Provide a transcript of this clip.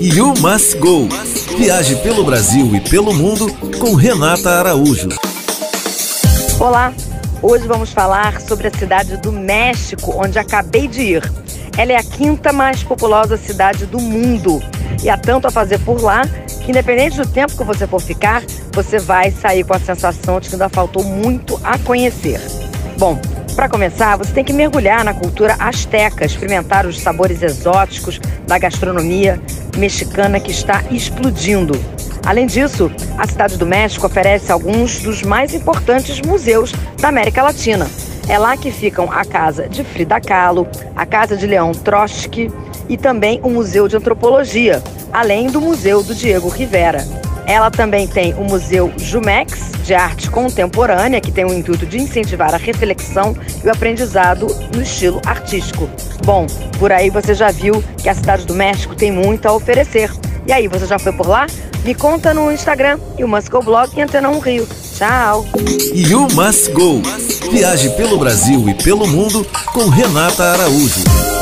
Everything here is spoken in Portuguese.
You Must Go. Viaje pelo Brasil e pelo mundo com Renata Araújo. Olá, hoje vamos falar sobre a cidade do México, onde acabei de ir. Ela é a quinta mais populosa cidade do mundo e há tanto a fazer por lá que, independente do tempo que você for ficar, você vai sair com a sensação de que ainda faltou muito a conhecer. Bom, para começar, você tem que mergulhar na cultura asteca, experimentar os sabores exóticos da gastronomia mexicana que está explodindo. Além disso, a Cidade do México oferece alguns dos mais importantes museus da América Latina. É lá que ficam a casa de Frida Kahlo, a casa de Leão Trotsky e também o Museu de Antropologia, além do Museu do Diego Rivera. Ela também tem o Museu Jumex, de arte contemporânea, que tem o intuito de incentivar a reflexão e o aprendizado no estilo artístico. Bom, por aí você já viu que a Cidade do México tem muito a oferecer. E aí, você já foi por lá? Me conta no Instagram e o Must Blog e Antena 1 Rio. Tchau! You Must Go. Viaje pelo Brasil e pelo mundo com Renata Araújo.